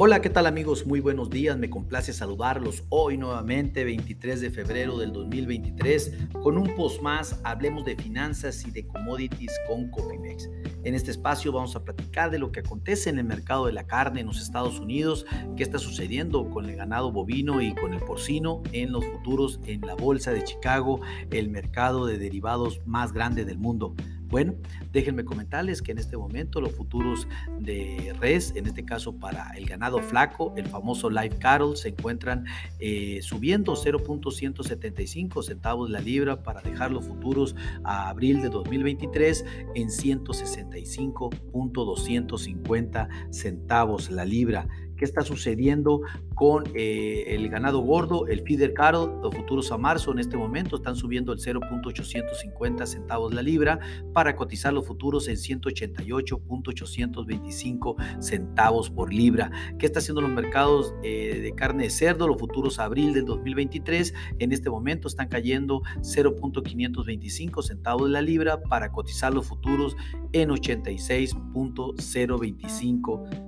Hola, ¿qué tal amigos? Muy buenos días, me complace saludarlos hoy nuevamente, 23 de febrero del 2023, con un post más, hablemos de finanzas y de commodities con Cofimex. En este espacio vamos a platicar de lo que acontece en el mercado de la carne en los Estados Unidos, qué está sucediendo con el ganado bovino y con el porcino en los futuros en la Bolsa de Chicago, el mercado de derivados más grande del mundo. Bueno, déjenme comentarles que en este momento los futuros de res, en este caso para el ganado flaco, el famoso live cattle, se encuentran eh, subiendo 0.175 centavos la libra para dejar los futuros a abril de 2023 en 165.250 centavos la libra qué está sucediendo con eh, el ganado gordo, el feeder cattle, los futuros a marzo en este momento están subiendo el 0.850 centavos la libra para cotizar los futuros en 188.825 centavos por libra. ¿Qué está haciendo los mercados eh, de carne de cerdo? Los futuros abril del 2023 en este momento están cayendo 0.525 centavos la libra para cotizar los futuros en 86.025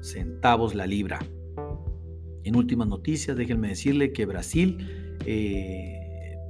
centavos la libra. En últimas noticias, déjenme decirle que Brasil eh,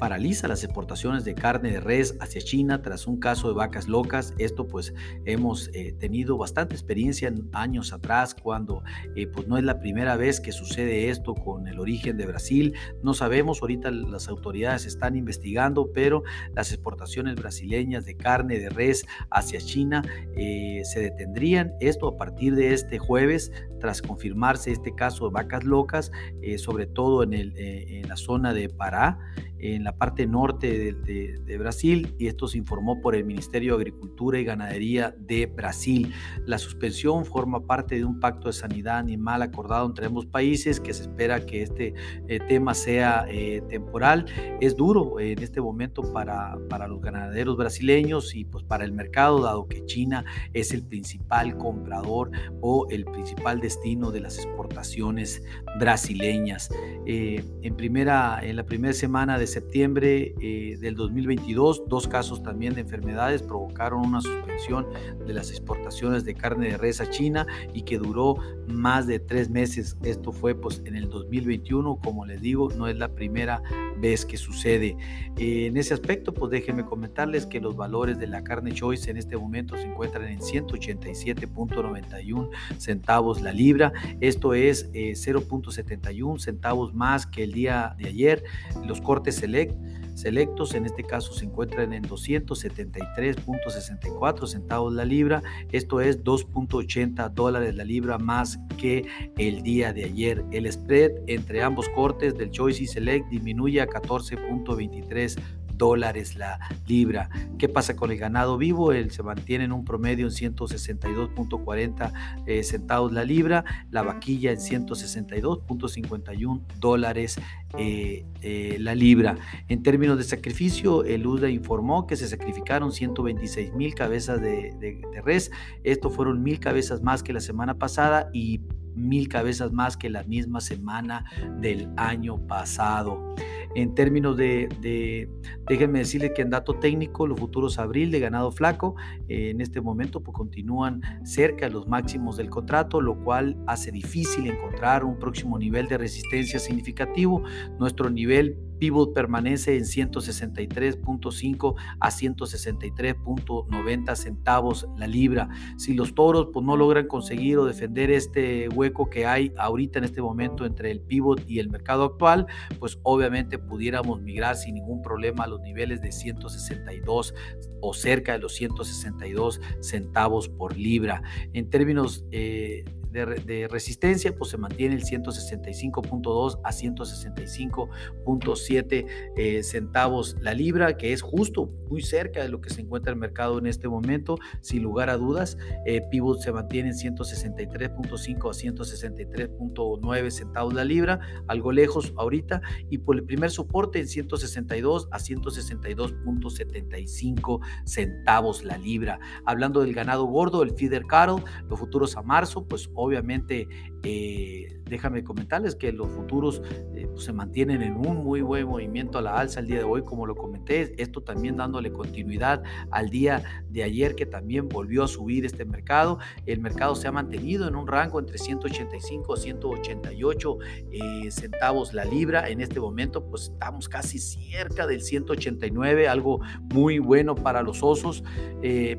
paraliza las exportaciones de carne de res hacia China tras un caso de vacas locas. Esto pues hemos eh, tenido bastante experiencia en años atrás cuando eh, pues no es la primera vez que sucede esto con el origen de Brasil. No sabemos, ahorita las autoridades están investigando, pero las exportaciones brasileñas de carne de res hacia China eh, se detendrían. Esto a partir de este jueves tras confirmarse este caso de vacas locas, sobre todo en, el, en la zona de Pará en la parte norte de, Brasil y esto se informó por el Ministerio de Agricultura y Ganadería de Brasil. La suspensión forma parte de un pacto de sanidad animal acordado entre ambos países que se espera que este eh, tema sea eh, temporal. Es duro en este momento para, para los ganaderos brasileños y pues para el mercado, dado que China es el principal comprador o el principal destino de las exportaciones brasileñas. Eh, en, primera, en la primera semana de septiembre eh, del 2022, dos casos también de enfermedades provocaron una suspensión de las exportaciones de carne de res a China y que duró más de tres meses. Esto fue pues en el 2021, como les digo, no es la primera vez que sucede. Eh, en ese aspecto, pues déjenme comentarles que los valores de la carne choice en este momento se encuentran en 187.91 centavos la libra. Esto es 0.71 eh, centavos más que el día de ayer. Los cortes select selectos, en este caso se encuentran en 273.64 centavos la libra, esto es 2.80 dólares la libra más que el día de ayer. El spread entre ambos cortes del Choice y Select disminuye a 14.23 dólares la libra. ¿Qué pasa con el ganado vivo? Él se mantiene en un promedio en 162.40 eh, centavos la libra, la vaquilla en 162.51 dólares eh, eh, la libra. En términos de sacrificio, el UDA informó que se sacrificaron 126 mil cabezas de, de res. Esto fueron mil cabezas más que la semana pasada y mil cabezas más que la misma semana del año pasado. En términos de, déjenme decirles que en dato técnico, los futuros abril de ganado flaco eh, en este momento pues, continúan cerca de los máximos del contrato, lo cual hace difícil encontrar un próximo nivel de resistencia significativo. Nuestro nivel pivot permanece en 163.5 a 163.90 centavos la libra. Si los toros pues, no logran conseguir o defender este hueco que hay ahorita en este momento entre el pivot y el mercado actual, pues obviamente pudiéramos migrar sin ningún problema a los niveles de 162 o cerca de los 162 centavos por libra. En términos eh, de, resistencia, pues se mantiene el 165.2 a 165.7 eh, centavos la libra, que es justo muy cerca de lo que se encuentra el mercado en este momento, sin lugar a dudas. Eh, Pivot se mantiene en 163.5 a 163.9 centavos la libra, algo lejos ahorita, y por el primer soporte en 162 a 162.75 centavos la libra. Hablando del ganado gordo, el feeder cattle, los futuros a marzo, pues obviamente eh, déjame comentarles que los futuros eh, pues, se mantienen en un muy buen movimiento a la alza el día de hoy, como lo comenté, esto también dándole continuidad al día de ayer que también volvió a subir este mercado. El mercado se ha mantenido en un rango entre 185 a 188 eh, centavos la libra. En este momento pues estamos casi cerca del 189, algo muy bueno para los osos,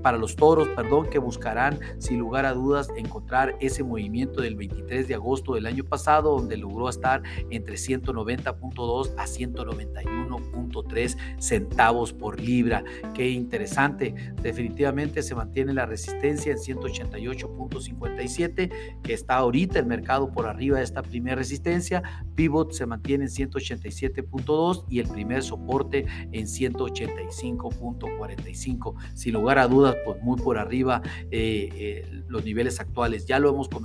para los toros, perdón, que buscarán sin lugar a dudas encontrar ese del 23 de agosto del año pasado, donde logró estar entre 190.2 a 191.3 centavos por libra. Qué interesante. Definitivamente se mantiene la resistencia en 188.57, que está ahorita el mercado por arriba de esta primera resistencia. Pivot se mantiene en 187.2 y el primer soporte en 185.45. Sin lugar a dudas, pues muy por arriba eh, eh, los niveles actuales. Ya lo hemos comentado.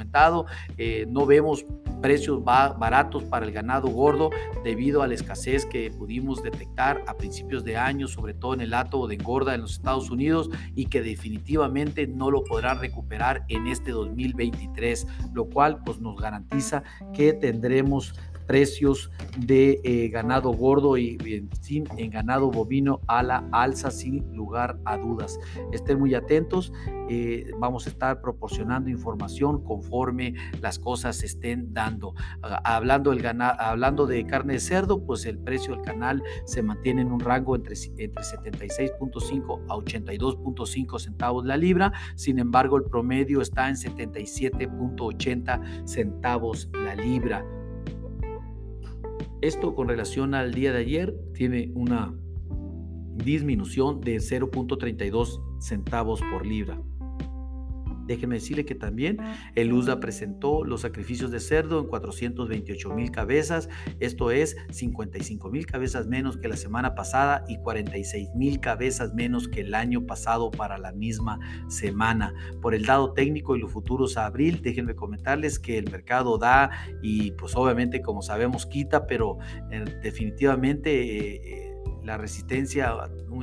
Eh, no vemos precios baratos para el ganado gordo debido a la escasez que pudimos detectar a principios de año, sobre todo en el ato de engorda en los Estados Unidos y que definitivamente no lo podrán recuperar en este 2023, lo cual pues nos garantiza que tendremos precios de eh, ganado gordo y, en, ganado bovino a la alza sin lugar a dudas. Estén muy atentos, eh, vamos a estar proporcionando información conforme las cosas estén dando. Ah, hablando, el hablando de carne de cerdo, pues el precio del canal se mantiene en un rango entre, entre 76.5 a 82.5 centavos la libra, sin embargo el promedio está en 77.80 centavos la libra. Esto con relación al día de ayer tiene una disminución de 0.32 centavos por libra. Déjeme decirle que también el USDA presentó los sacrificios de cerdo en 428 mil cabezas, esto es 55 mil cabezas menos que la semana pasada y 46 mil cabezas menos que el año pasado para la misma semana. Por el dado técnico y los futuros a abril, déjenme comentarles que el mercado da y pues obviamente como sabemos quita, pero eh, definitivamente... Eh, la resistencia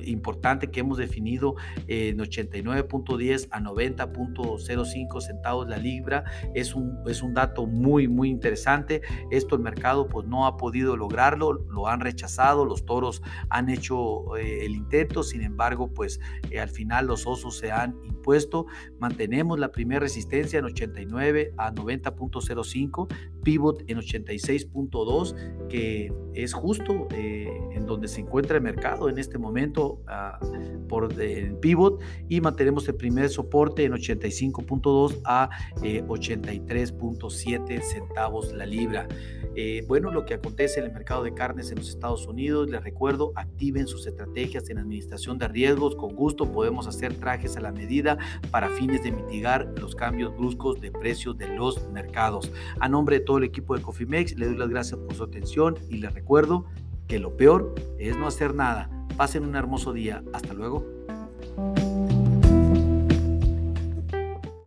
importante que hemos definido en 89.10 a 90.05 centavos la libra. Es un, es un dato muy muy interesante. Esto el mercado pues no ha podido lograrlo lo han rechazado los toros han hecho eh, el intento sin embargo pues eh, al final los osos se han impuesto. Mantenemos la primera resistencia en 89 a 90.05 pivot en 86.2 que es justo eh, en donde se encuentra el mercado en este momento ah, por el pivot y mantenemos el primer soporte en 85.2 a 83.7 eh, centavos la libra. Eh, bueno, lo que acontece en el mercado de carnes en los Estados Unidos, les recuerdo, activen sus estrategias en administración de riesgos. Con gusto podemos hacer trajes a la medida para fines de mitigar los cambios bruscos de precios de los mercados. A nombre de todo el equipo de Cofimex, le doy las gracias por su atención y les recuerdo que lo peor es no hacer nada. Pasen un hermoso día. Hasta luego.